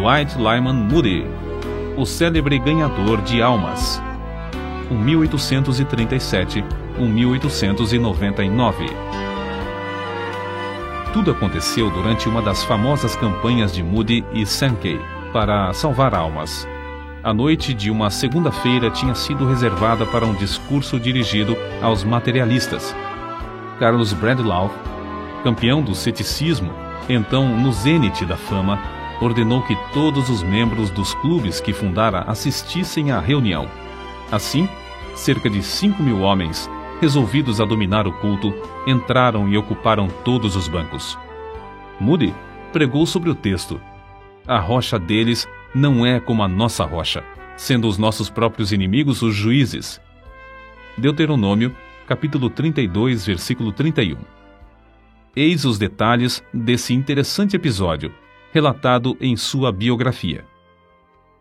Dwight Lyman Moody, o célebre ganhador de almas. Um 1837, um 1899. Tudo aconteceu durante uma das famosas campanhas de Moody e Sankey para salvar almas. A noite de uma segunda-feira tinha sido reservada para um discurso dirigido aos materialistas. Carlos Bradlaugh, campeão do ceticismo, então no zênite da fama, ordenou que todos os membros dos clubes que fundara assistissem à reunião. Assim, cerca de 5 mil homens, resolvidos a dominar o culto, entraram e ocuparam todos os bancos. Moody pregou sobre o texto. A rocha deles não é como a nossa rocha, sendo os nossos próprios inimigos os juízes. Deuteronômio, capítulo 32, versículo 31. Eis os detalhes desse interessante episódio, relatado em sua biografia.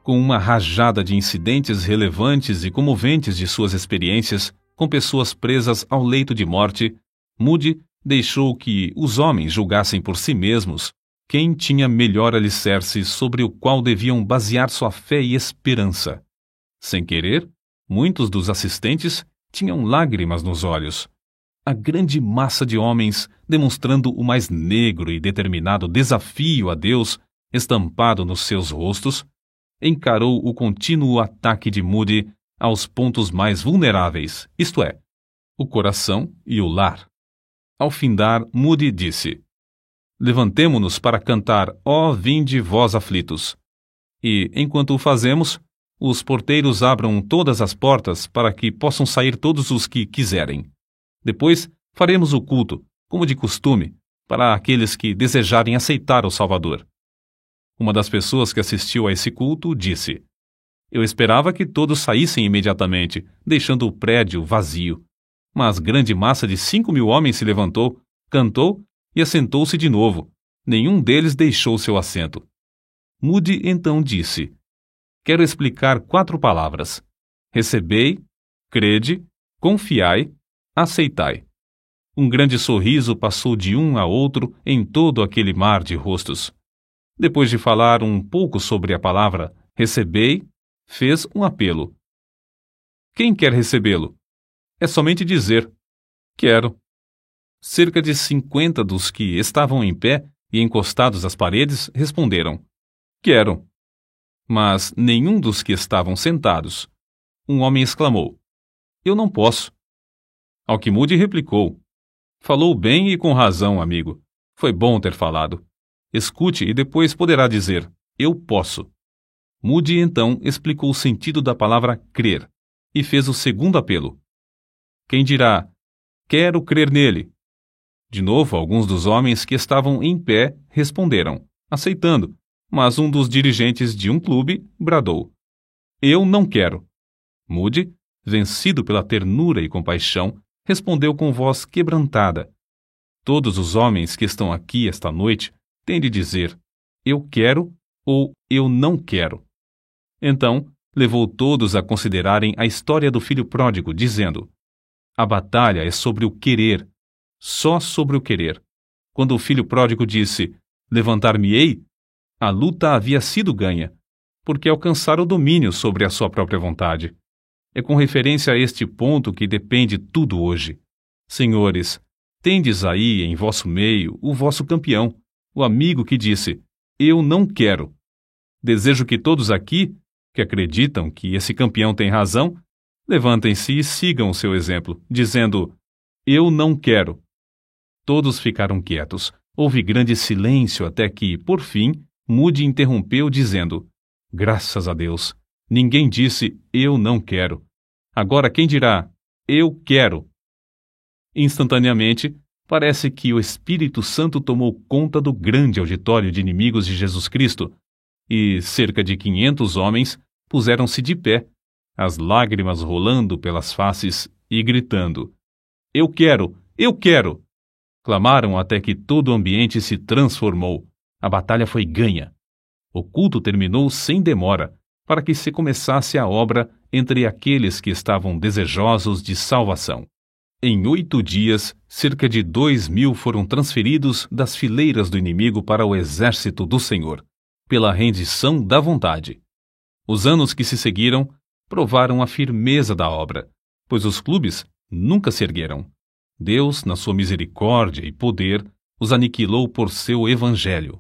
Com uma rajada de incidentes relevantes e comoventes de suas experiências com pessoas presas ao leito de morte, Moody deixou que os homens julgassem por si mesmos quem tinha melhor alicerce sobre o qual deviam basear sua fé e esperança. Sem querer, muitos dos assistentes tinham lágrimas nos olhos. A grande massa de homens, demonstrando o mais negro e determinado desafio a Deus estampado nos seus rostos, encarou o contínuo ataque de Moody aos pontos mais vulneráveis, isto é, o coração e o lar. Ao findar, Moody disse: Levantemo-nos para cantar Ó vinde vós aflitos. E, enquanto o fazemos, os porteiros abram todas as portas para que possam sair todos os que quiserem. Depois, faremos o culto, como de costume, para aqueles que desejarem aceitar o Salvador. Uma das pessoas que assistiu a esse culto disse: Eu esperava que todos saíssem imediatamente, deixando o prédio vazio. Mas grande massa de cinco mil homens se levantou, cantou e assentou-se de novo. Nenhum deles deixou seu assento. Moody então disse: Quero explicar quatro palavras: recebei, crede, confiai, aceitai. Um grande sorriso passou de um a outro em todo aquele mar de rostos. Depois de falar um pouco sobre a palavra recebei, fez um apelo. Quem quer recebê-lo? É somente dizer: Quero. Cerca de cinquenta dos que estavam em pé e encostados às paredes responderam: Quero. Mas nenhum dos que estavam sentados. Um homem exclamou: Eu não posso. Ao que Moody replicou: Falou bem e com razão, amigo. Foi bom ter falado. Escute e depois poderá dizer: Eu posso. Moody então explicou o sentido da palavra crer e fez o segundo apelo. Quem dirá: Quero crer nele, de novo, alguns dos homens que estavam em pé responderam, aceitando, mas um dos dirigentes de um clube bradou: Eu não quero. Moody, vencido pela ternura e compaixão, respondeu com voz quebrantada: Todos os homens que estão aqui esta noite têm de dizer: Eu quero ou eu não quero. Então, levou todos a considerarem a história do filho pródigo, dizendo: A batalha é sobre o querer só sobre o querer. Quando o filho pródigo disse: Levantar-me-ei, a luta havia sido ganha, porque alcançara o domínio sobre a sua própria vontade. É com referência a este ponto que depende tudo hoje. Senhores, tendes aí em vosso meio o vosso campeão, o amigo que disse: Eu não quero. Desejo que todos aqui, que acreditam que esse campeão tem razão, levantem-se e sigam o seu exemplo, dizendo: Eu não quero. Todos ficaram quietos. Houve grande silêncio até que, por fim, Moody interrompeu, dizendo: Graças a Deus. Ninguém disse eu não quero. Agora quem dirá eu quero? Instantaneamente, parece que o Espírito Santo tomou conta do grande auditório de inimigos de Jesus Cristo, e cerca de quinhentos homens puseram-se de pé, as lágrimas rolando pelas faces e gritando: Eu quero! Eu quero! Clamaram até que todo o ambiente se transformou. A batalha foi ganha. O culto terminou sem demora, para que se começasse a obra entre aqueles que estavam desejosos de salvação. Em oito dias, cerca de dois mil foram transferidos das fileiras do inimigo para o exército do Senhor. pela rendição da vontade. Os anos que se seguiram provaram a firmeza da obra, pois os clubes nunca se ergueram. Deus, na sua misericórdia e poder, os aniquilou por seu evangelho.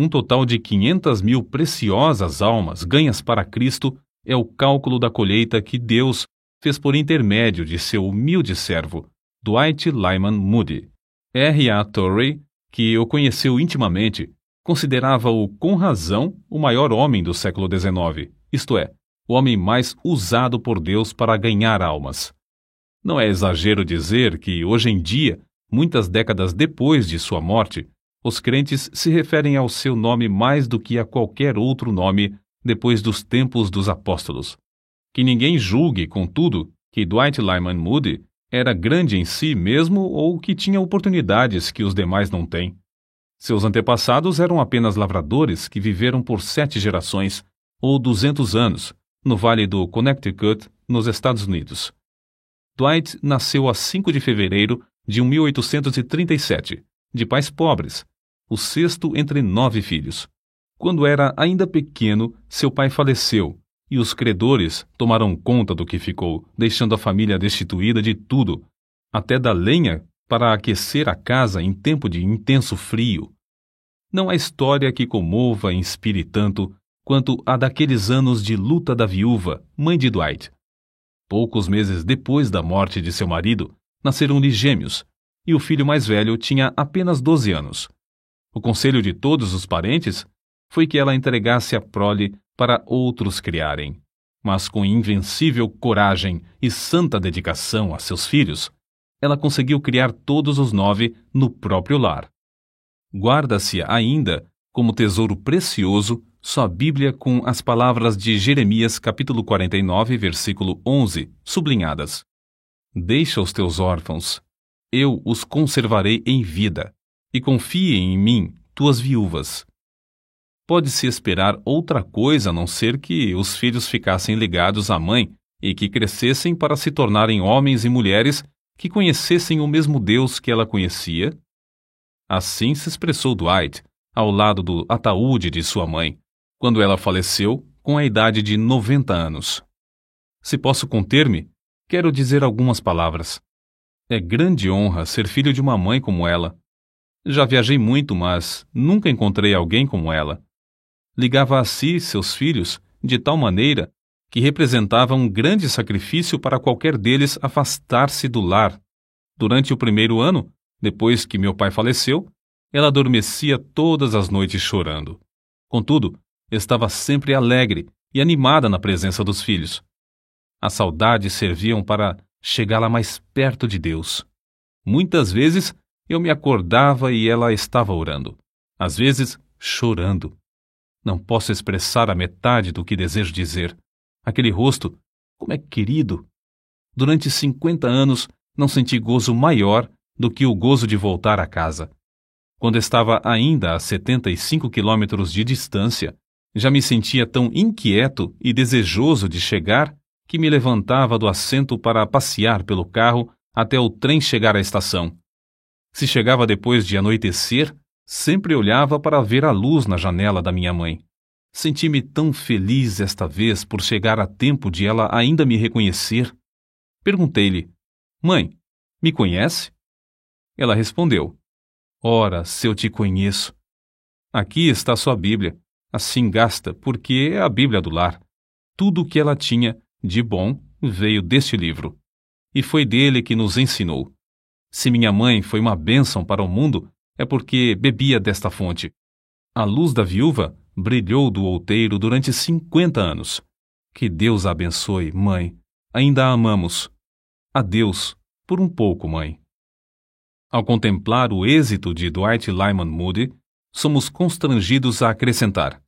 Um total de 500 mil preciosas almas ganhas para Cristo é o cálculo da colheita que Deus fez por intermédio de seu humilde servo, Dwight Lyman Moody. R. A. Torrey, que o conheceu intimamente, considerava-o com razão o maior homem do século XIX, isto é, o homem mais usado por Deus para ganhar almas. Não é exagero dizer que, hoje em dia, muitas décadas depois de sua morte, os crentes se referem ao seu nome mais do que a qualquer outro nome depois dos tempos dos apóstolos. Que ninguém julgue, contudo, que Dwight Lyman Moody era grande em si mesmo ou que tinha oportunidades que os demais não têm. Seus antepassados eram apenas lavradores que viveram por sete gerações, ou duzentos anos, no Vale do Connecticut, nos Estados Unidos. Dwight nasceu a 5 de fevereiro de 1837, de pais pobres, o sexto entre nove filhos. Quando era ainda pequeno, seu pai faleceu e os credores tomaram conta do que ficou, deixando a família destituída de tudo, até da lenha para aquecer a casa em tempo de intenso frio. Não há história que comova e inspire tanto quanto a daqueles anos de luta da viúva, mãe de Dwight. Poucos meses depois da morte de seu marido, nasceram-lhe gêmeos, e o filho mais velho tinha apenas 12 anos. O conselho de todos os parentes foi que ela entregasse a prole para outros criarem. Mas com invencível coragem e santa dedicação a seus filhos, ela conseguiu criar todos os nove no próprio lar. Guarda-se ainda, como tesouro precioso, sua Bíblia com as palavras de Jeremias capítulo 49, versículo 11, sublinhadas. Deixa os teus órfãos, eu os conservarei em vida, e confiem em mim, tuas viúvas, pode-se esperar outra coisa a não ser que os filhos ficassem ligados à mãe e que crescessem para se tornarem homens e mulheres que conhecessem o mesmo Deus que ela conhecia? Assim se expressou Dwight, ao lado do ataúde de sua mãe, quando ela faleceu com a idade de 90 anos. Se posso conter-me, quero dizer algumas palavras. É grande honra ser filho de uma mãe como ela. Já viajei muito, mas nunca encontrei alguém como ela ligava a si seus filhos de tal maneira que representava um grande sacrifício para qualquer deles afastar-se do lar. Durante o primeiro ano, depois que meu pai faleceu, ela adormecia todas as noites chorando. Contudo, estava sempre alegre e animada na presença dos filhos. As saudades serviam para chegá-la mais perto de Deus. Muitas vezes eu me acordava e ela estava orando, às vezes chorando. Não posso expressar a metade do que desejo dizer. Aquele rosto, como é querido! Durante cinquenta anos não senti gozo maior do que o gozo de voltar a casa. Quando estava ainda a 75 quilômetros de distância, já me sentia tão inquieto e desejoso de chegar que me levantava do assento para passear pelo carro até o trem chegar à estação. Se chegava depois de anoitecer, Sempre olhava para ver a luz na janela da minha mãe. Senti-me tão feliz esta vez por chegar a tempo de ela ainda me reconhecer. Perguntei-lhe: Mãe, me conhece? Ela respondeu: Ora, se eu te conheço. Aqui está sua Bíblia. Assim gasta, porque é a Bíblia do lar. Tudo o que ela tinha de bom veio deste livro. E foi dele que nos ensinou. Se minha mãe foi uma bênção para o mundo, é porque bebia desta fonte. A luz da viúva brilhou do outeiro durante cinquenta anos. Que Deus a abençoe, mãe. Ainda a amamos. Adeus, por um pouco, mãe. Ao contemplar o êxito de Dwight Lyman Moody, somos constrangidos a acrescentar: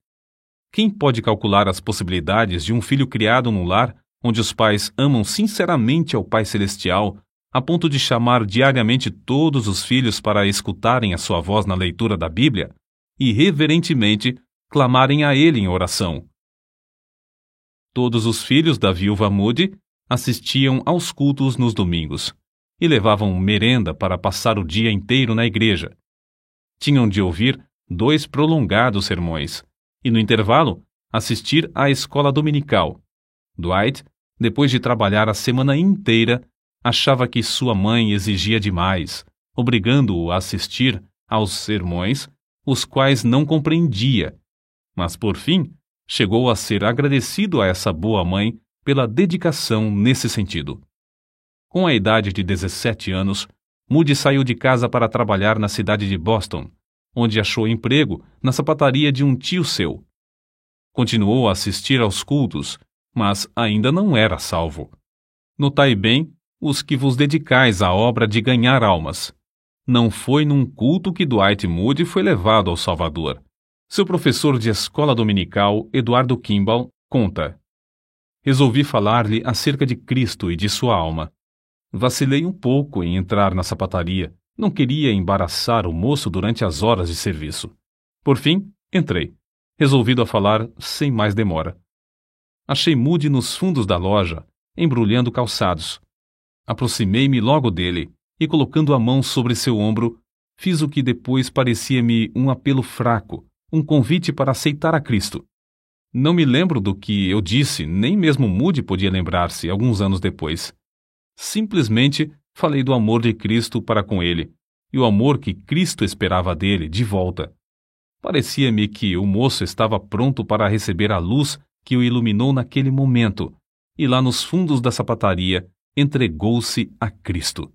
Quem pode calcular as possibilidades de um filho criado num lar onde os pais amam sinceramente ao Pai Celestial a ponto de chamar diariamente todos os filhos para escutarem a sua voz na leitura da Bíblia e reverentemente clamarem a ele em oração. Todos os filhos da viúva Moody assistiam aos cultos nos domingos e levavam merenda para passar o dia inteiro na igreja. Tinham de ouvir dois prolongados sermões, e, no intervalo, assistir à escola dominical. Dwight, depois de trabalhar a semana inteira, achava que sua mãe exigia demais, obrigando-o a assistir aos sermões, os quais não compreendia. Mas, por fim, chegou a ser agradecido a essa boa mãe pela dedicação nesse sentido. Com a idade de 17 anos, Moody saiu de casa para trabalhar na cidade de Boston, onde achou emprego na sapataria de um tio seu. Continuou a assistir aos cultos, mas ainda não era salvo. Notai bem os que vos dedicais à obra de ganhar almas. Não foi num culto que Dwight Moody foi levado ao Salvador. Seu professor de escola dominical, Eduardo Kimball, conta: Resolvi falar-lhe acerca de Cristo e de sua alma. Vacilei um pouco em entrar na sapataria. Não queria embaraçar o moço durante as horas de serviço. Por fim, entrei, resolvido a falar sem mais demora. Achei Moody nos fundos da loja, embrulhando calçados. Aproximei-me logo dele e, colocando a mão sobre seu ombro, fiz o que depois parecia-me um apelo fraco, um convite para aceitar a Cristo. Não me lembro do que eu disse, nem mesmo Moody podia lembrar-se alguns anos depois. Simplesmente falei do amor de Cristo para com ele e o amor que Cristo esperava dele de volta. Parecia-me que o moço estava pronto para receber a luz que o iluminou naquele momento, e lá nos fundos da sapataria entregou-se a Cristo.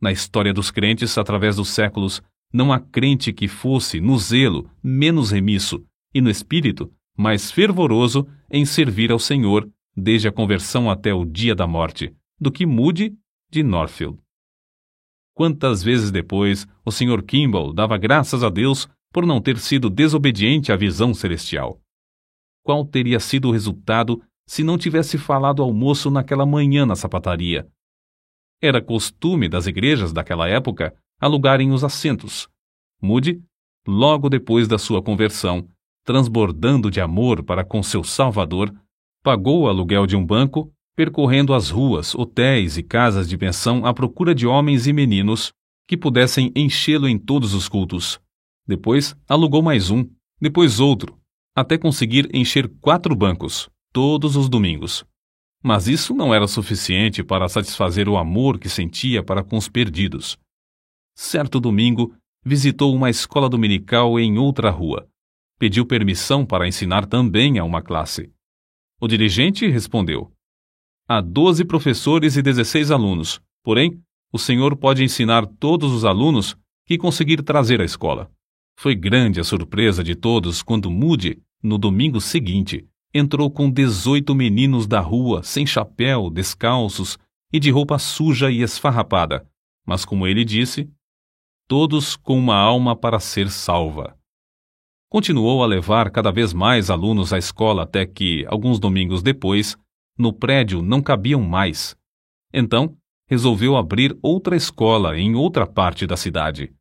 Na história dos crentes, através dos séculos, não há crente que fosse, no zelo, menos remisso, e no espírito, mais fervoroso em servir ao Senhor, desde a conversão até o dia da morte, do que Moody de Norfield. Quantas vezes depois o Sr. Kimball dava graças a Deus por não ter sido desobediente à visão celestial. Qual teria sido o resultado se não tivesse falado ao moço naquela manhã na sapataria? Era costume das igrejas daquela época alugarem os assentos. Moody, logo depois da sua conversão, transbordando de amor para com seu Salvador, pagou o aluguel de um banco percorrendo as ruas, hotéis e casas de pensão à procura de homens e meninos que pudessem enchê-lo em todos os cultos. Depois alugou mais um, depois outro, até conseguir encher quatro bancos, todos os domingos. Mas isso não era suficiente para satisfazer o amor que sentia para com os perdidos. Certo domingo, visitou uma escola dominical em outra rua. Pediu permissão para ensinar também a uma classe. O dirigente respondeu: Há 12 professores e 16 alunos, porém, o senhor pode ensinar todos os alunos que conseguir trazer à escola. Foi grande a surpresa de todos quando Moody, no domingo seguinte, entrou com 18 meninos da rua, sem chapéu, descalços e de roupa suja e esfarrapada, mas como ele disse, todos com uma alma para ser salva. Continuou a levar cada vez mais alunos à escola até que, alguns domingos depois, no prédio não cabiam mais. Então, resolveu abrir outra escola em outra parte da cidade.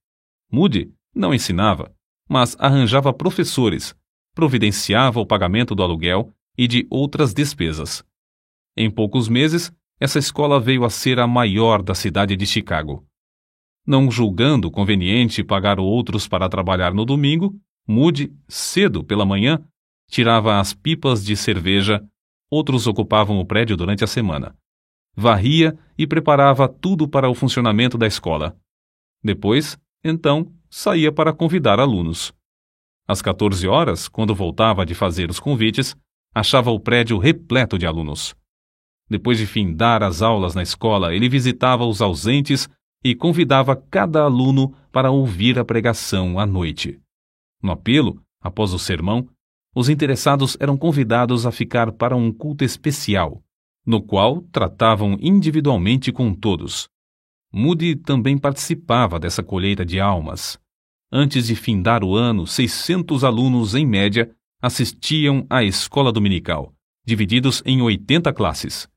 Moody não ensinava, mas arranjava professores, providenciava o pagamento do aluguel e de outras despesas. Em poucos meses, essa escola veio a ser a maior da cidade de Chicago. Não julgando conveniente pagar outros para trabalhar no domingo, Moody, cedo pela manhã, tirava as pipas de cerveja Outros ocupavam o prédio durante a semana. Varria e preparava tudo para o funcionamento da escola. Depois, então, saía para convidar alunos. Às 14 horas, quando voltava de fazer os convites, achava o prédio repleto de alunos. Depois de findar as aulas na escola, ele visitava os ausentes e convidava cada aluno para ouvir a pregação à noite. No apelo, após o sermão, os interessados eram convidados a ficar para um culto especial, no qual tratavam individualmente com todos. Moody também participava dessa colheita de almas. Antes de findar o ano, 600 alunos, em média, assistiam à escola dominical, divididos em 80 classes.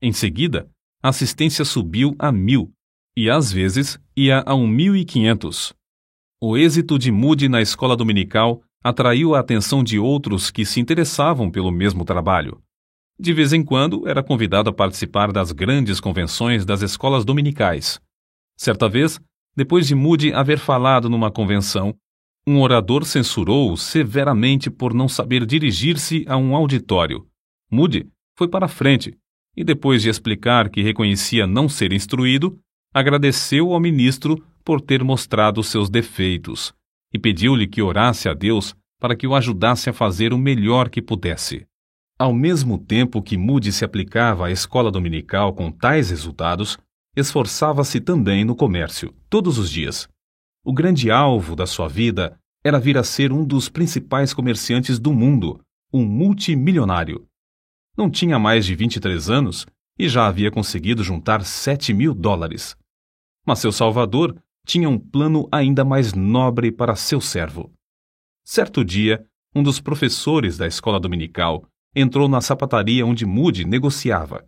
Em seguida, a assistência subiu a mil, e às vezes ia a 1.500. O êxito de Moody na escola dominical atraiu a atenção de outros que se interessavam pelo mesmo trabalho. De vez em quando era convidado a participar das grandes convenções das escolas dominicais. Certa vez, depois de Moody haver falado numa convenção, Um orador censurou-o severamente por não saber dirigir-se a um auditório. Moody foi para a frente e, depois de explicar que reconhecia não ser instruído, agradeceu ao ministro por ter mostrado seus defeitos e pediu-lhe que orasse a Deus para que o ajudasse a fazer o melhor que pudesse. Ao mesmo tempo que Moody se aplicava à escola dominical com tais resultados, esforçava-se também no comércio, todos os dias. O grande alvo da sua vida era vir a ser um dos principais comerciantes do mundo, um multimilionário. Não tinha mais de 23 anos e já havia conseguido juntar 7 mil dólares. Mas seu salvador tinha um plano ainda mais nobre para seu servo. Certo dia, um dos professores da escola dominical entrou na sapataria onde Moody negociava.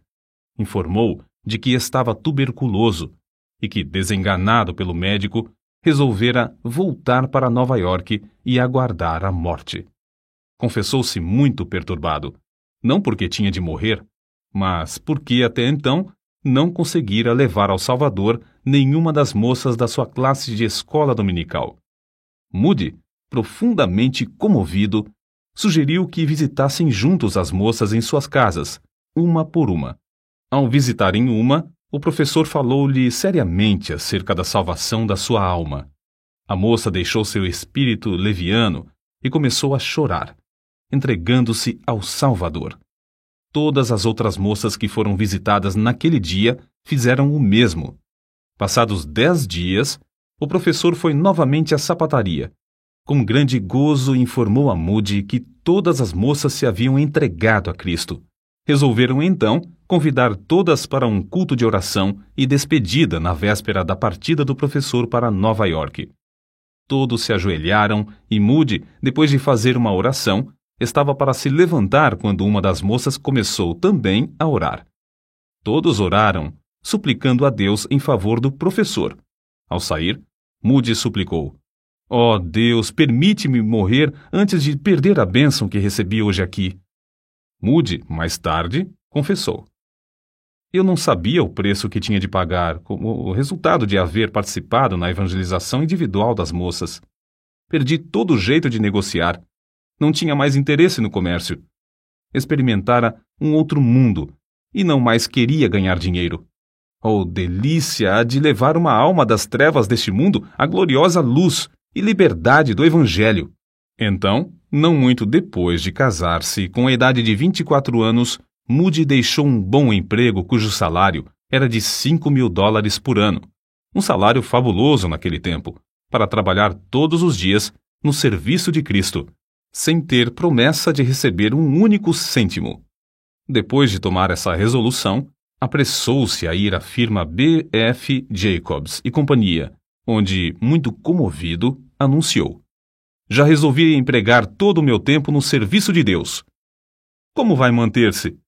Informou de que estava tuberculoso e que, desenganado pelo médico, resolvera voltar para Nova York e aguardar a morte. Confessou-se muito perturbado, não porque tinha de morrer, mas porque até então não conseguira levar ao Salvador nenhuma das moças da sua classe de escola dominical. Moody, profundamente comovido, sugeriu que visitassem juntos as moças em suas casas, uma por uma. Ao visitarem uma, o professor falou-lhe seriamente acerca da salvação da sua alma. A moça deixou seu espírito leviano e começou a chorar, entregando-se ao Salvador. Todas as outras moças que foram visitadas naquele dia fizeram o mesmo. Passados dez dias, o professor foi novamente à sapataria. Com grande gozo informou a Moody que todas as moças se haviam entregado a Cristo. Resolveram então convidar todas para um culto de oração e despedida na véspera da partida do professor para Nova York. Todos se ajoelharam e Moody, depois de fazer uma oração, estava para se levantar quando uma das moças começou também a orar. Todos oraram, suplicando a Deus em favor do professor. Ao sair, Moody suplicou: Ó oh Deus, permite-me morrer antes de perder a bênção que recebi hoje aqui. Moody, mais tarde, confessou: eu não sabia o preço que tinha de pagar, como o resultado de haver participado na evangelização individual das moças. Perdi todo o jeito de negociar. Não tinha mais interesse no comércio. Experimentara um outro mundo e não mais queria ganhar dinheiro. Oh, delícia de levar uma alma das trevas deste mundo à gloriosa luz e liberdade do Evangelho. Então, não muito depois de casar-se, com a idade de 24 anos, Moody deixou um bom emprego cujo salário era de 5 mil dólares por ano, um salário fabuloso naquele tempo, para trabalhar todos os dias no serviço de Cristo, sem ter promessa de receber um único cêntimo. Depois de tomar essa resolução, apressou-se a ir à firma B.F. Jacobs e Companhia, onde, muito comovido, anunciou: Já resolvi empregar todo o meu tempo no serviço de Deus. Como vai manter-se?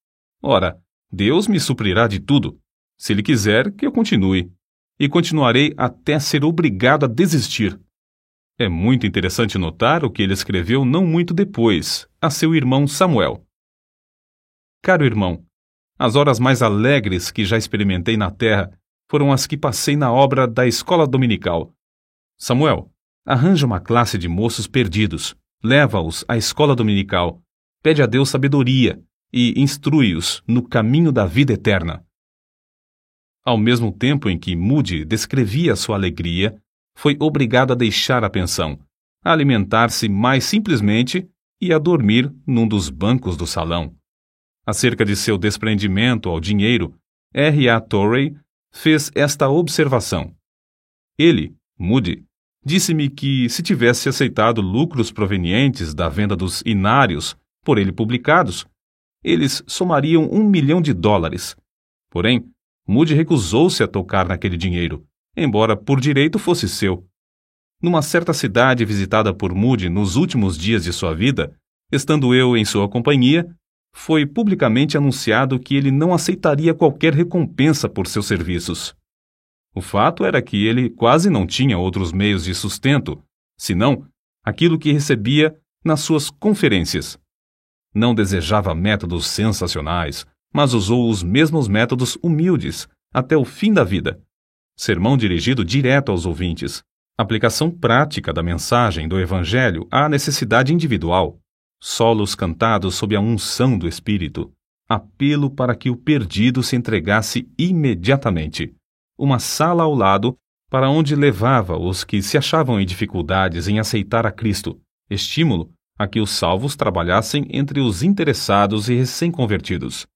Ora, Deus me suprirá de tudo, se Ele quiser que eu continue, e continuarei até ser obrigado a desistir. É muito interessante notar o que ele escreveu não muito depois, a seu irmão Samuel. Caro irmão, as horas mais alegres que já experimentei na terra foram as que passei na obra da escola dominical. Samuel, arranja uma classe de moços perdidos, leva-os à escola dominical, pede a Deus sabedoria e instrui-os no caminho da vida eterna. Ao mesmo tempo em que Moody descrevia sua alegria, foi obrigado a deixar a pensão, a alimentar-se mais simplesmente e a dormir num dos bancos do salão. Acerca de seu desprendimento ao dinheiro, R. A. Torrey fez esta observação. Ele, Moody, disse-me que se tivesse aceitado lucros provenientes da venda dos inários por ele publicados, eles somariam um milhão de dólares. Porém, Moody recusou-se a tocar naquele dinheiro, embora por direito fosse seu. Numa certa cidade visitada por Moody nos últimos dias de sua vida, estando eu em sua companhia, foi publicamente anunciado que ele não aceitaria qualquer recompensa por seus serviços. O fato era que ele quase não tinha outros meios de sustento, senão aquilo que recebia nas suas conferências. Não desejava métodos sensacionais, mas usou os mesmos métodos humildes até o fim da vida. Sermão dirigido direto aos ouvintes, Aplicação prática da mensagem do Evangelho à necessidade individual. Solos cantados sob a unção do Espírito. Apelo para que o perdido se entregasse imediatamente. Uma sala ao lado para onde levava os que se achavam em dificuldades em aceitar a Cristo. Estímulo a que os salvos trabalhassem entre os interessados e recém-convertidos.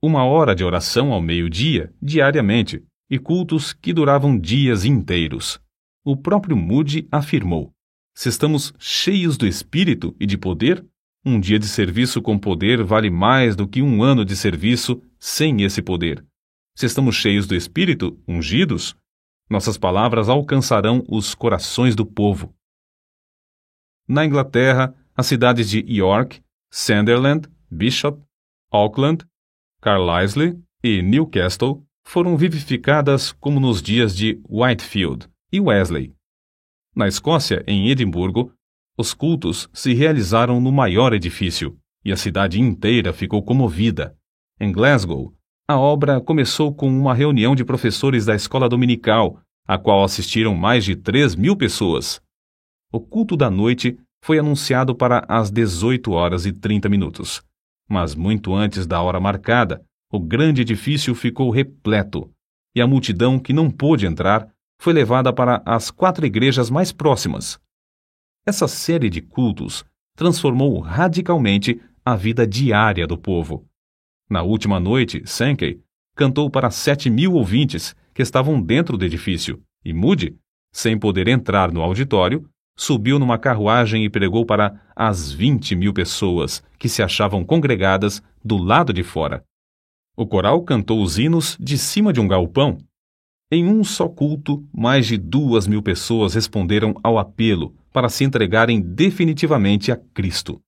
Uma hora de oração ao meio-dia, diariamente, e cultos que duravam dias inteiros. O próprio Moody afirmou: Se estamos cheios do Espírito e de poder, um dia de serviço com poder vale mais do que um ano de serviço sem esse poder. Se estamos cheios do Espírito, ungidos, nossas palavras alcançarão os corações do povo. Na Inglaterra, as cidades de York, Sunderland, Bishop, Auckland, Carlisle e Newcastle foram vivificadas como nos dias de Whitefield e Wesley. Na Escócia, em Edimburgo, os cultos se realizaram no maior edifício e a cidade inteira ficou comovida. Em Glasgow, a obra começou com uma reunião de professores da escola dominical, a qual assistiram mais de 3 mil pessoas. O culto da noite foi anunciado para as 18 horas e 30 minutos. Mas muito antes da hora marcada, o grande edifício ficou repleto, e a multidão que não pôde entrar foi levada para as quatro igrejas mais próximas. Essa série de cultos transformou radicalmente a vida diária do povo. Na última noite, Sankey cantou para sete mil ouvintes que estavam dentro do edifício, e Moody, sem poder entrar no auditório, subiu numa carruagem e pregou para as vinte mil pessoas que se achavam congregadas do lado de fora. O coral cantou os hinos de cima de um galpão. Em um só culto, mais de duas mil pessoas responderam ao apelo para se entregarem definitivamente a Cristo.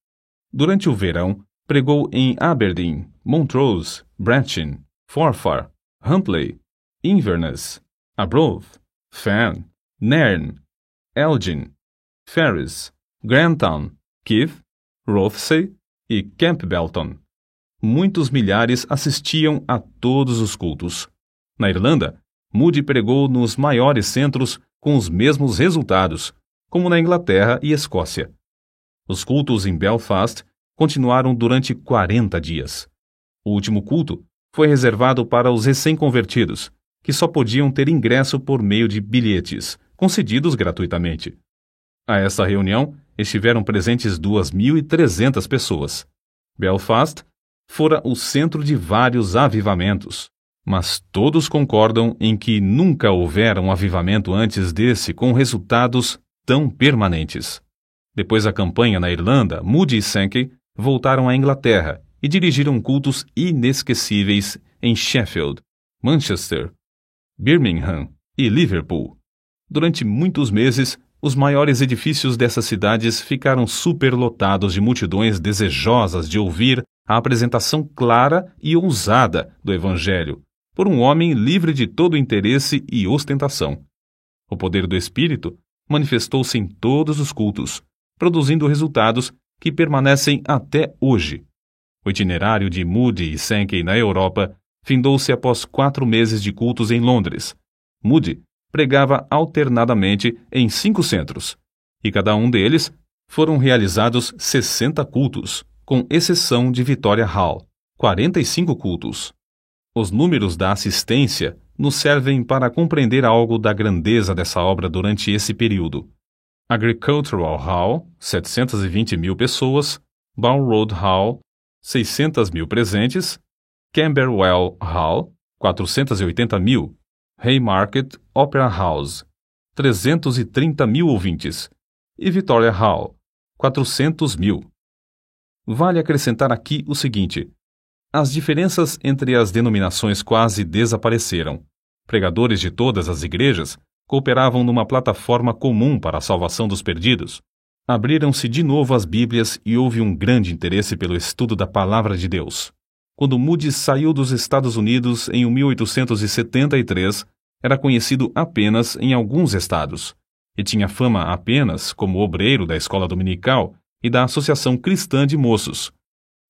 Durante o verão, pregou em Aberdeen, Montrose, Brechin, Forfar, Huntley, Inverness, Arbroath, Fan, Nairn, Elgin, Ferris, Grantown, Keith, Rothsay e Campbellton. Muitos milhares assistiam a todos os cultos. Na Irlanda, Moody pregou nos maiores centros com os mesmos resultados, como na Inglaterra e Escócia. Os cultos em Belfast continuaram durante 40 dias. O último culto foi reservado para os recém-convertidos, que só podiam ter ingresso por meio de bilhetes, concedidos gratuitamente. A essa reunião estiveram presentes 2.300 pessoas. Belfast fora o centro de vários avivamentos, mas todos concordam em que nunca houvera um avivamento antes desse com resultados tão permanentes. Depois da campanha na Irlanda, Moody e Sankey voltaram à Inglaterra e dirigiram cultos inesquecíveis em Sheffield, Manchester, Birmingham e Liverpool. Durante muitos meses, os maiores edifícios dessas cidades ficaram superlotados de multidões desejosas de ouvir a apresentação clara e ousada do Evangelho por um homem livre de todo interesse e ostentação. O poder do Espírito manifestou-se em todos os cultos, produzindo resultados que permanecem até hoje. O itinerário de Moody e Sankey na Europa findou-se após quatro meses de cultos em Londres. Moody pregava alternadamente em cinco centros, e cada um deles foram realizados 60 cultos, com exceção de Victoria Hall, 45 cultos. Os números da assistência nos servem para compreender algo da grandeza dessa obra durante esse período. Agricultural Hall, 720 mil pessoas, Bow Road Hall, 600 mil presentes, Camberwell Hall, 480 mil, Haymarket Opera House, 330 mil ouvintes, e Victoria Hall, 400 mil. Vale acrescentar aqui o seguinte: as diferenças entre as denominações quase desapareceram. Pregadores de todas as igrejas cooperavam numa plataforma comum para a salvação dos perdidos. Abriram-se de novo as Bíblias e houve um grande interesse pelo estudo da Palavra de Deus. Quando Moody saiu dos Estados Unidos em 1873, era conhecido apenas em alguns estados, e tinha fama apenas como obreiro da escola dominical e da Associação Cristã de Moços.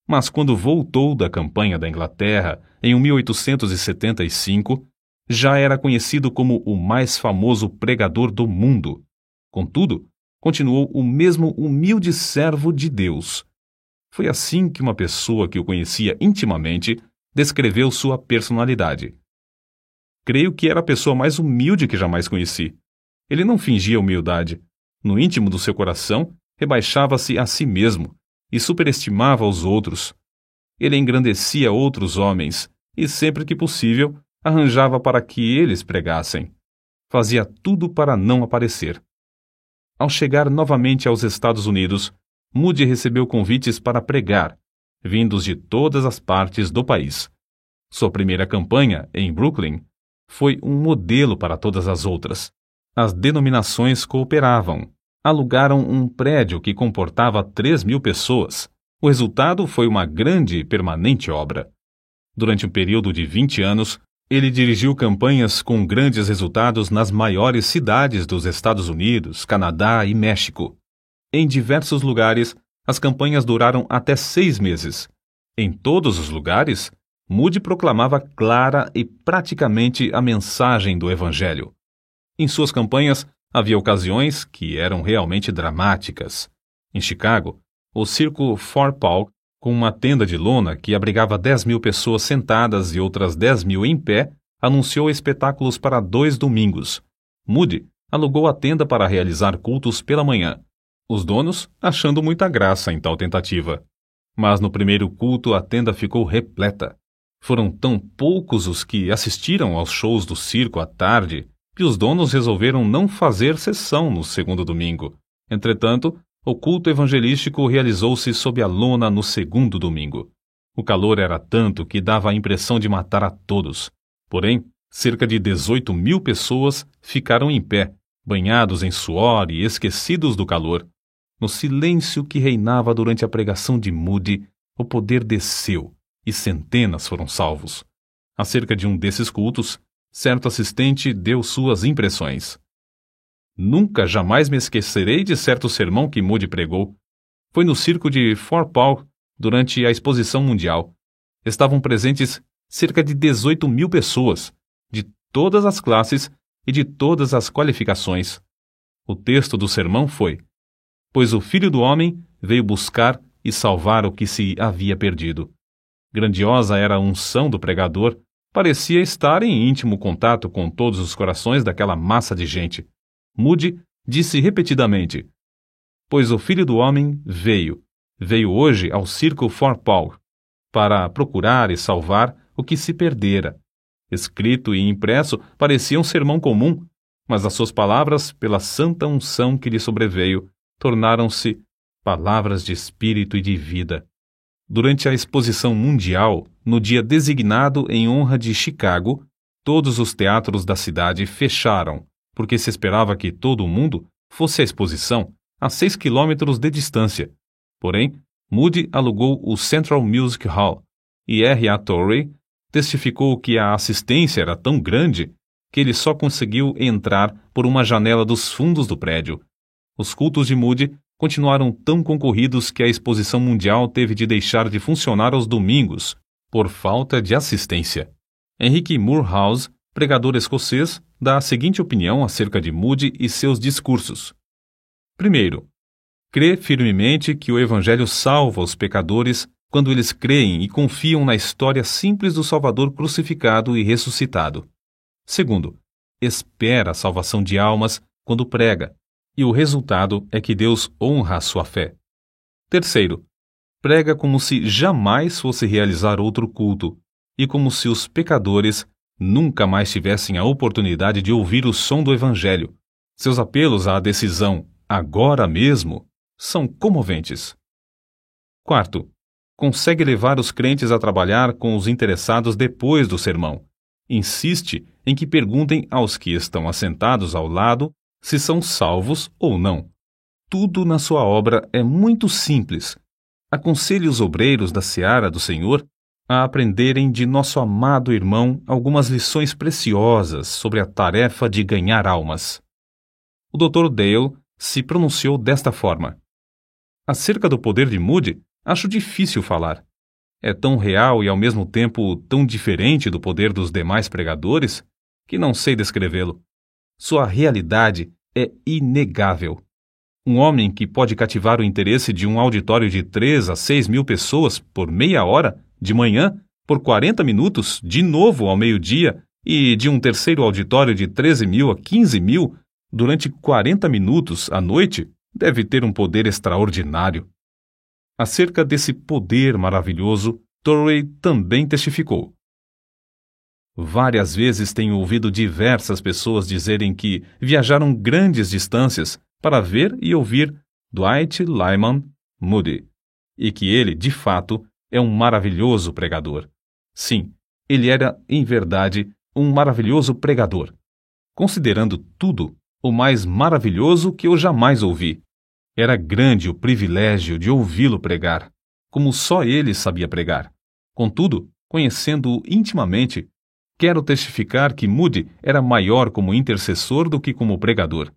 Mas quando voltou da campanha da Inglaterra em 1875, já era conhecido como o mais famoso pregador do mundo. Contudo, continuou o mesmo humilde servo de Deus. Foi assim que uma pessoa que o conhecia intimamente descreveu sua personalidade. Creio que era a pessoa mais humilde que jamais conheci. Ele não fingia humildade. No íntimo do seu coração, rebaixava-se a si mesmo e superestimava os outros. Ele engrandecia outros homens e, sempre que possível, arranjava para que eles pregassem. Fazia tudo para não aparecer. Ao chegar novamente aos Estados Unidos, Moody recebeu convites para pregar, vindos de todas as partes do país. Sua primeira campanha, em Brooklyn, foi um modelo para todas as outras. As denominações cooperavam. Alugaram um prédio que comportava 3 mil pessoas. O resultado foi uma grande e permanente obra. Durante um período de 20 anos, ele dirigiu campanhas com grandes resultados nas maiores cidades dos Estados Unidos, Canadá e México. Em diversos lugares, as campanhas duraram até seis meses. Em todos os lugares, Moody proclamava clara e praticamente a mensagem do Evangelho. Em suas campanhas, havia ocasiões que eram realmente dramáticas. Em Chicago, o circo Fort Paul com uma tenda de lona que abrigava 10 mil pessoas sentadas e outras 10 mil em pé, anunciou espetáculos para dois domingos. Moody alugou a tenda para realizar cultos pela manhã. Os donos achando muita graça em tal tentativa. Mas no primeiro culto a tenda ficou repleta. Foram tão poucos os que assistiram aos shows do circo à tarde que os donos resolveram não fazer sessão no segundo domingo. Entretanto, o culto evangelístico realizou-se sob a lona no segundo domingo. O calor era tanto que dava a impressão de matar a todos. Porém, cerca de 18 mil pessoas ficaram em pé, banhados em suor e esquecidos do calor. No silêncio que reinava durante a pregação de Moody, o poder desceu e centenas foram salvos. Acerca de um desses cultos, certo assistente deu suas impressões. Nunca jamais me esquecerei de certo sermão que Moody pregou. Foi no circo de Fort Paul, durante a Exposição Mundial. Estavam presentes cerca de 18 mil pessoas, de todas as classes e de todas as qualificações. O texto do sermão foi: Pois o Filho do Homem veio buscar e salvar o que se havia perdido. Grandiosa era a unção do pregador, parecia estar em íntimo contato com todos os corações daquela massa de gente. Moody disse repetidamente: Pois o Filho do Homem veio, veio hoje ao circo Fort Paul, para procurar e salvar o que se perdera. Escrito e impresso parecia um sermão comum, mas as suas palavras, pela santa unção que lhe sobreveio, tornaram-se palavras de espírito e de vida. Durante a exposição mundial, no dia designado em honra de Chicago, todos os teatros da cidade fecharam porque se esperava que todo o mundo fosse à exposição a seis quilômetros de distância. Porém, Moody alugou o Central Music Hall e R. A. Torrey testificou que a assistência era tão grande que ele só conseguiu entrar por uma janela dos fundos do prédio. Os cultos de Moody continuaram tão concorridos que a exposição mundial teve de deixar de funcionar aos domingos por falta de assistência. Henrique Moorhouse, pregador escocês, dá a seguinte opinião acerca de Moody e seus discursos. Primeiro, crê firmemente que o Evangelho salva os pecadores quando eles creem e confiam na história simples do Salvador crucificado e ressuscitado. Segundo, espera a salvação de almas quando prega, e o resultado é que Deus honra a sua fé. Terceiro, prega como se jamais fosse realizar outro culto, e como se os pecadores nunca mais tivessem a oportunidade de ouvir o som do Evangelho. Seus apelos à decisão, agora mesmo, são comoventes. Quarto, consegue levar os crentes a trabalhar com os interessados depois do sermão. Insiste em que perguntem aos que estão assentados ao lado se são salvos ou não. Tudo na sua obra é muito simples. Aconselhe os obreiros da seara do Senhor a aprenderem de nosso amado irmão algumas lições preciosas sobre a tarefa de ganhar almas. O Dr. Dale se pronunciou desta forma: Acerca do poder de Moody, acho difícil falar. É tão real e ao mesmo tempo tão diferente do poder dos demais pregadores que não sei descrevê-lo. Sua realidade é inegável. Um homem que pode cativar o interesse de um auditório de 3 a 6 mil pessoas por meia hora, de manhã, por 40 minutos, de novo ao meio-dia, e de um terceiro auditório de 13 mil a 15 mil, durante 40 minutos à noite, deve ter um poder extraordinário. Acerca desse poder maravilhoso, Torrey também testificou. Várias vezes tenho ouvido diversas pessoas dizerem que viajaram grandes distâncias para ver e ouvir Dwight Lyman Moody, e que ele, de fato, é um maravilhoso pregador. Sim, ele era, em verdade, um maravilhoso pregador. Considerando tudo, o mais maravilhoso que eu jamais ouvi. Era grande o privilégio de ouvi-lo pregar, como só ele sabia pregar. Contudo, conhecendo-o intimamente, quero testificar que Moody era maior como intercessor do que como pregador.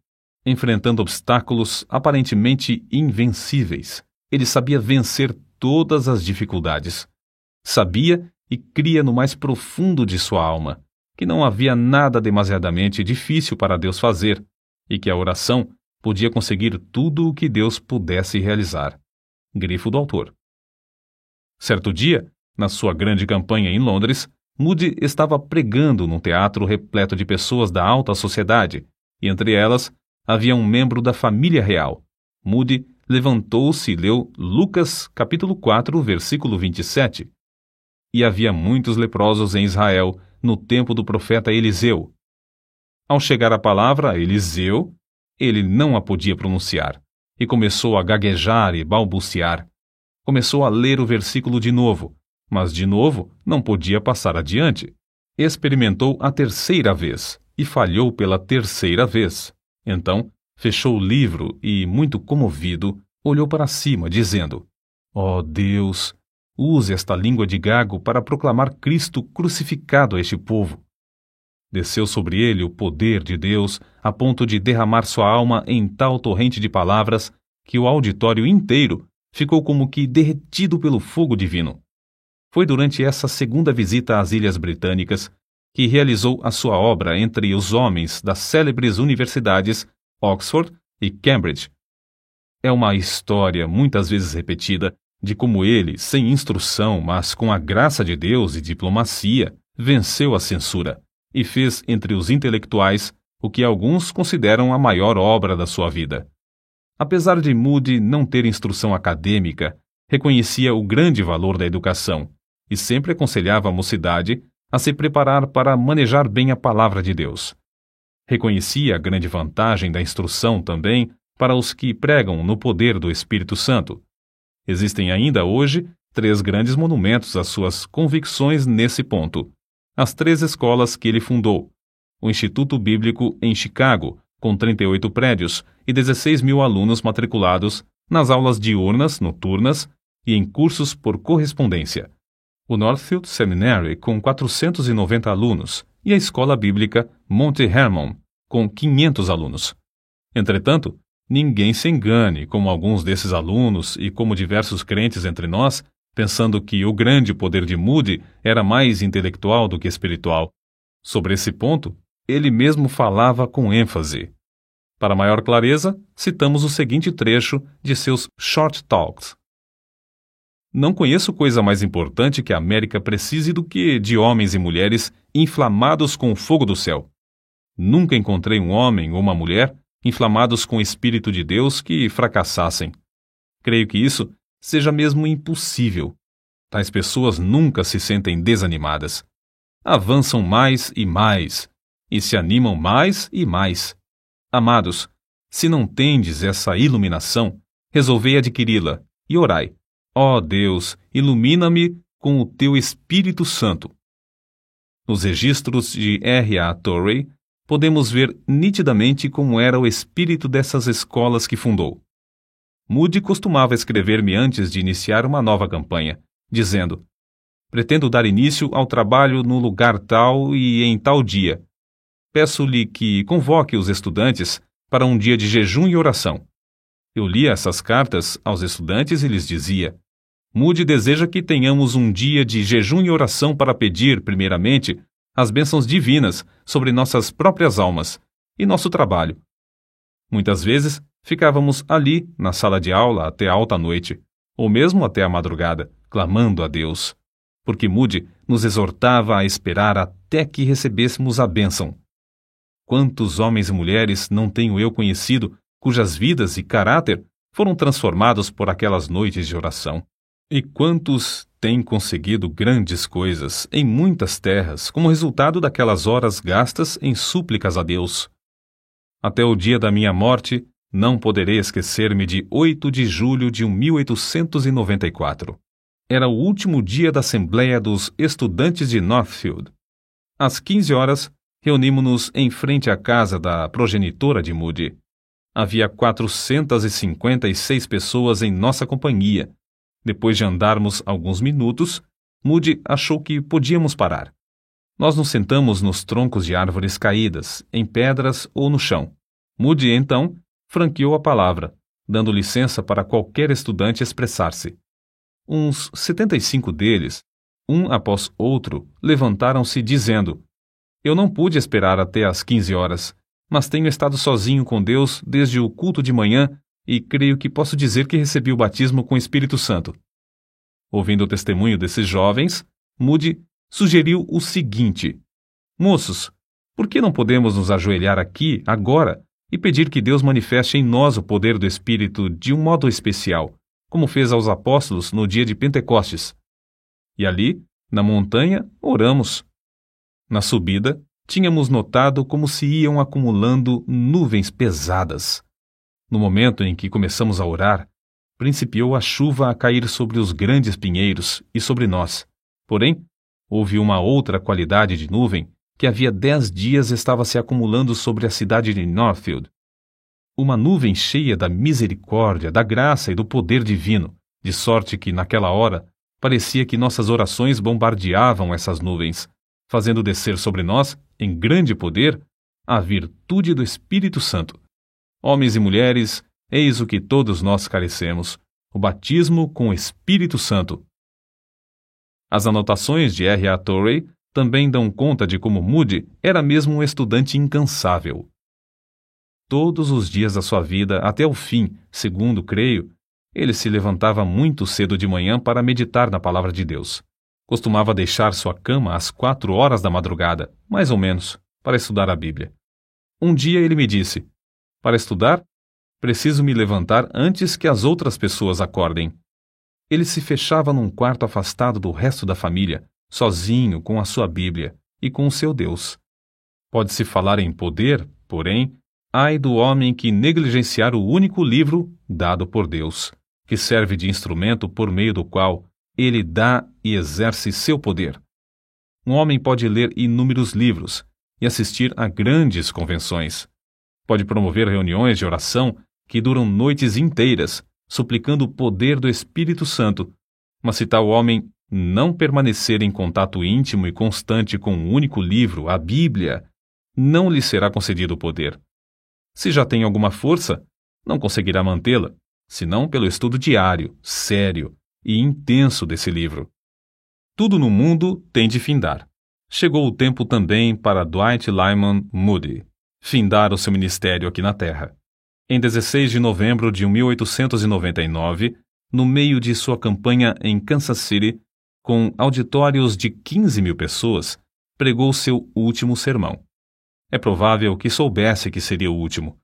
Enfrentando obstáculos aparentemente invencíveis, ele sabia vencer todas as dificuldades. Sabia e cria no mais profundo de sua alma que não havia nada demasiadamente difícil para Deus fazer e que a oração podia conseguir tudo o que Deus pudesse realizar. Grifo do autor. Certo dia, na sua grande campanha em Londres, Moody estava pregando num teatro repleto de pessoas da alta sociedade, e entre elas havia um membro da família real. Moody levantou-se e leu Lucas capítulo 4, versículo 27. E havia muitos leprosos em Israel no tempo do profeta Eliseu. Ao chegar a palavra Eliseu, ele não a podia pronunciar e começou a gaguejar e balbuciar. Começou a ler o versículo de novo, mas de novo não podia passar adiante. Experimentou a terceira vez e falhou pela terceira vez. Então, fechou o livro e, muito comovido, olhou para cima, dizendo: oh Deus, use esta língua de gago para proclamar Cristo crucificado a este povo. Desceu sobre ele o poder de Deus a ponto de derramar sua alma em tal torrente de palavras que o auditório inteiro ficou como que derretido pelo fogo divino. Foi durante essa segunda visita às Ilhas Britânicas que realizou a sua obra entre os homens das célebres universidades Oxford e Cambridge. É uma história muitas vezes repetida de como ele, sem instrução, mas com a graça de Deus e diplomacia, venceu a censura e fez entre os intelectuais o que alguns consideram a maior obra da sua vida. Apesar de Moody não ter instrução acadêmica, reconhecia o grande valor da educação e sempre aconselhava a mocidade a se preparar para manejar bem a palavra de Deus. Reconhecia a grande vantagem da instrução também para os que pregam no poder do Espírito Santo Existem ainda hoje três grandes monumentos às suas convicções nesse ponto. As três escolas que ele fundou: o Instituto Bíblico em Chicago, com 38 prédios e 16 mil alunos matriculados nas aulas diurnas, noturnas e em cursos por correspondência. O Northfield Seminary, com 490 alunos, e a Escola Bíblica Monte Hermon, com 500 alunos. Entretanto, Ninguém se engane, como alguns desses alunos e como diversos crentes entre nós, pensando que o grande poder de Moody era mais intelectual do que espiritual. Sobre esse ponto, ele mesmo falava com ênfase. Para maior clareza, citamos o seguinte trecho de seus Short Talks. Não conheço coisa mais importante que a América precise do que de homens e mulheres inflamados com o fogo do céu. Nunca encontrei um homem ou uma mulher inflamados com o Espírito de Deus, que fracassassem. Creio que isso seja mesmo impossível. Tais pessoas nunca se sentem desanimadas. Avançam mais e mais, e se animam mais e mais. Amados, se não tendes essa iluminação, resolvei adquiri-la e orai. Ó oh Deus, ilumina-me com o teu Espírito Santo. Nos registros de R. A. Torrey, podemos ver nitidamente como era o espírito dessas escolas que fundou. Moody costumava escrever-me antes de iniciar uma nova campanha, dizendo: Pretendo dar início ao trabalho no lugar tal e em tal dia. Peço-lhe que convoque os estudantes para um dia de jejum e oração. Eu lia essas cartas aos estudantes e lhes dizia: Moody deseja que tenhamos um dia de jejum e oração para pedir, primeiramente, as bênçãos divinas sobre nossas próprias almas e nosso trabalho. Muitas vezes ficávamos ali, na sala de aula, até alta noite, ou mesmo até a madrugada, clamando a Deus, porque Moody nos exortava a esperar até que recebêssemos a bênção. Quantos homens e mulheres não tenho eu conhecido cujas vidas e caráter foram transformados por aquelas noites de oração? E quantos têm conseguido grandes coisas em muitas terras como resultado daquelas horas gastas em súplicas a Deus? Até o dia da minha morte, não poderei esquecer-me de 8 de julho de 1894. Era o último dia da Assembleia dos Estudantes de Northfield. Às 15 horas, reunimos-nos em frente à casa da progenitora de Moody. Havia 456 pessoas em nossa companhia. Depois de andarmos alguns minutos, Moody achou que podíamos parar. Nós nos sentamos nos troncos de árvores caídas, em pedras ou no chão. Moody, então, franqueou a palavra, dando licença para qualquer estudante expressar-se. Uns 75 deles, um após outro, levantaram-se dizendo: Eu não pude esperar até às 15 horas, mas tenho estado sozinho com Deus desde o culto de manhã e creio que posso dizer que recebi o batismo com o Espírito Santo. Ouvindo o testemunho desses jovens, Moody sugeriu o seguinte: Moços, por que não podemos nos ajoelhar aqui, agora, e pedir que Deus manifeste em nós o poder do Espírito de um modo especial, como fez aos apóstolos no dia de Pentecostes. E ali, na montanha, oramos. Na subida, tínhamos notado como se iam acumulando nuvens pesadas. No momento em que começamos a orar, principiou a chuva a cair sobre os grandes pinheiros e sobre nós. Porém, houve uma outra qualidade de nuvem que havia dez dias estava se acumulando sobre a cidade de Northfield. Uma nuvem cheia da misericórdia, da graça e do poder divino, de sorte que, naquela hora, parecia que nossas orações bombardeavam essas nuvens, fazendo descer sobre nós, em grande poder, a virtude do Espírito Santo. Homens e mulheres, eis o que todos nós carecemos: o batismo com o Espírito Santo. As anotações de R. A. Torrey também dão conta de como Moody era mesmo um estudante incansável. Todos os dias da sua vida, até o fim, segundo creio, ele se levantava muito cedo de manhã para meditar na palavra de Deus. Costumava deixar sua cama às quatro horas da madrugada, mais ou menos, para estudar a Bíblia. Um dia ele me disse: Para estudar, preciso me levantar antes que as outras pessoas acordem. Ele se fechava num quarto afastado do resto da família, sozinho com a sua Bíblia e com o seu Deus. Pode-se falar em poder, porém, ai do homem que negligenciar o único livro dado por Deus, que serve de instrumento por meio do qual ele dá e exerce seu poder. Um homem pode ler inúmeros livros e assistir a grandes convenções. Pode promover reuniões de oração que duram noites inteiras, suplicando o poder do Espírito Santo, mas se tal homem não permanecer em contato íntimo e constante com um único livro, a Bíblia, não lhe será concedido o poder. Se já tem alguma força, não conseguirá mantê-la, senão pelo estudo diário, sério e intenso desse livro. Tudo no mundo tem de findar. Chegou o tempo também para Dwight Lyman Moody findar o seu ministério aqui na Terra. Em 16 de novembro de 1899, no meio de sua campanha em Kansas City, com auditórios de 15 mil pessoas, pregou seu último sermão. É provável que soubesse que seria o último.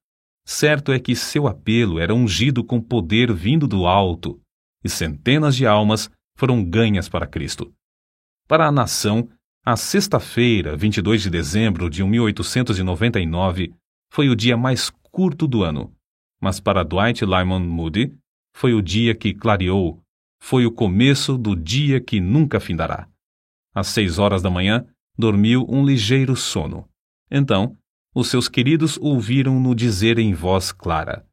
Certo é que seu apelo era ungido com poder vindo do alto, e centenas de almas foram ganhas para Cristo. Para a nação, a sexta-feira, 22 de dezembro de 1899, foi o dia mais curto do ano, mas para Dwight Lyman Moody, foi o dia que clareou foi o começo do dia que nunca findará. Às seis horas da manhã, dormiu um ligeiro sono. Então, os seus queridos ouviram-no dizer em voz clara: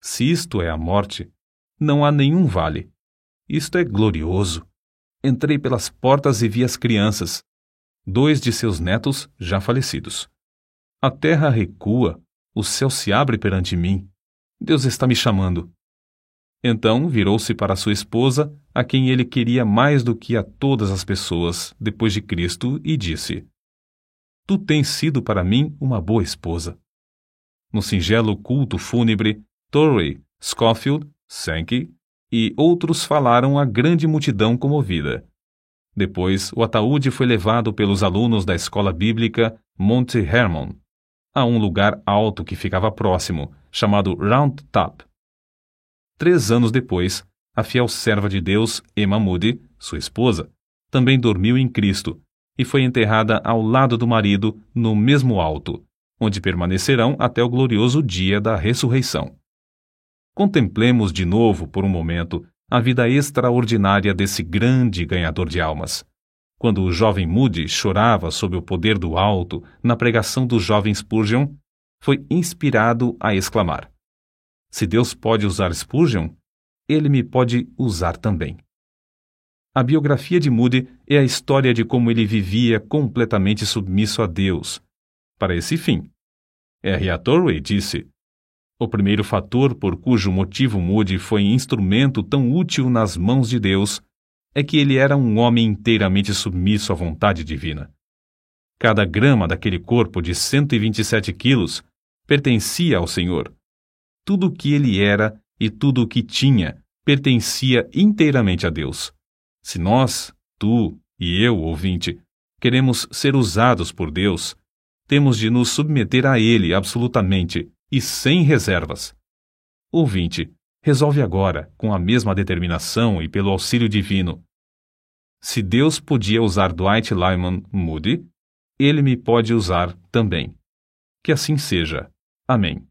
Se isto é a morte, não há nenhum vale. Isto é glorioso. Entrei pelas portas e vi as crianças, dois de seus netos já falecidos. A terra recua, o céu se abre perante mim. Deus está me chamando. Então virou-se para sua esposa, a quem ele queria mais do que a todas as pessoas, depois de Cristo, e disse: Tu tens sido para mim uma boa esposa. No singelo culto fúnebre, Torrey, Schofield, Sankey e outros falaram à grande multidão comovida. Depois, o ataúde foi levado pelos alunos da escola bíblica Monte Hermon a um lugar alto que ficava próximo, chamado Round Top. Três anos depois, a fiel serva de Deus, Emma Moody, sua esposa, também dormiu em Cristo e foi enterrada ao lado do marido no mesmo alto, onde permanecerão até o glorioso dia da ressurreição. Contemplemos de novo, por um momento, a vida extraordinária desse grande ganhador de almas. Quando o jovem Moody chorava sob o poder do alto na pregação do jovem Spurgeon, foi inspirado a exclamar: Se Deus pode usar Spurgeon, ele me pode usar também. A biografia de Moody é a história de como ele vivia completamente submisso a Deus. Para esse fim, R. A. Torrey disse: O primeiro fator por cujo motivo Moody foi instrumento tão útil nas mãos de Deus é que ele era um homem inteiramente submisso à vontade divina. Cada grama daquele corpo de 127 quilos pertencia ao Senhor. Tudo o que ele era e tudo o que tinha pertencia inteiramente a Deus. Se nós, tu e eu, ouvinte, queremos ser usados por Deus, temos de nos submeter a Ele absolutamente e sem reservas. Ouvinte, resolve agora, com a mesma determinação e pelo auxílio divino. Se Deus podia usar Dwight Lyman Moody, ele me pode usar também. Que assim seja. Amém.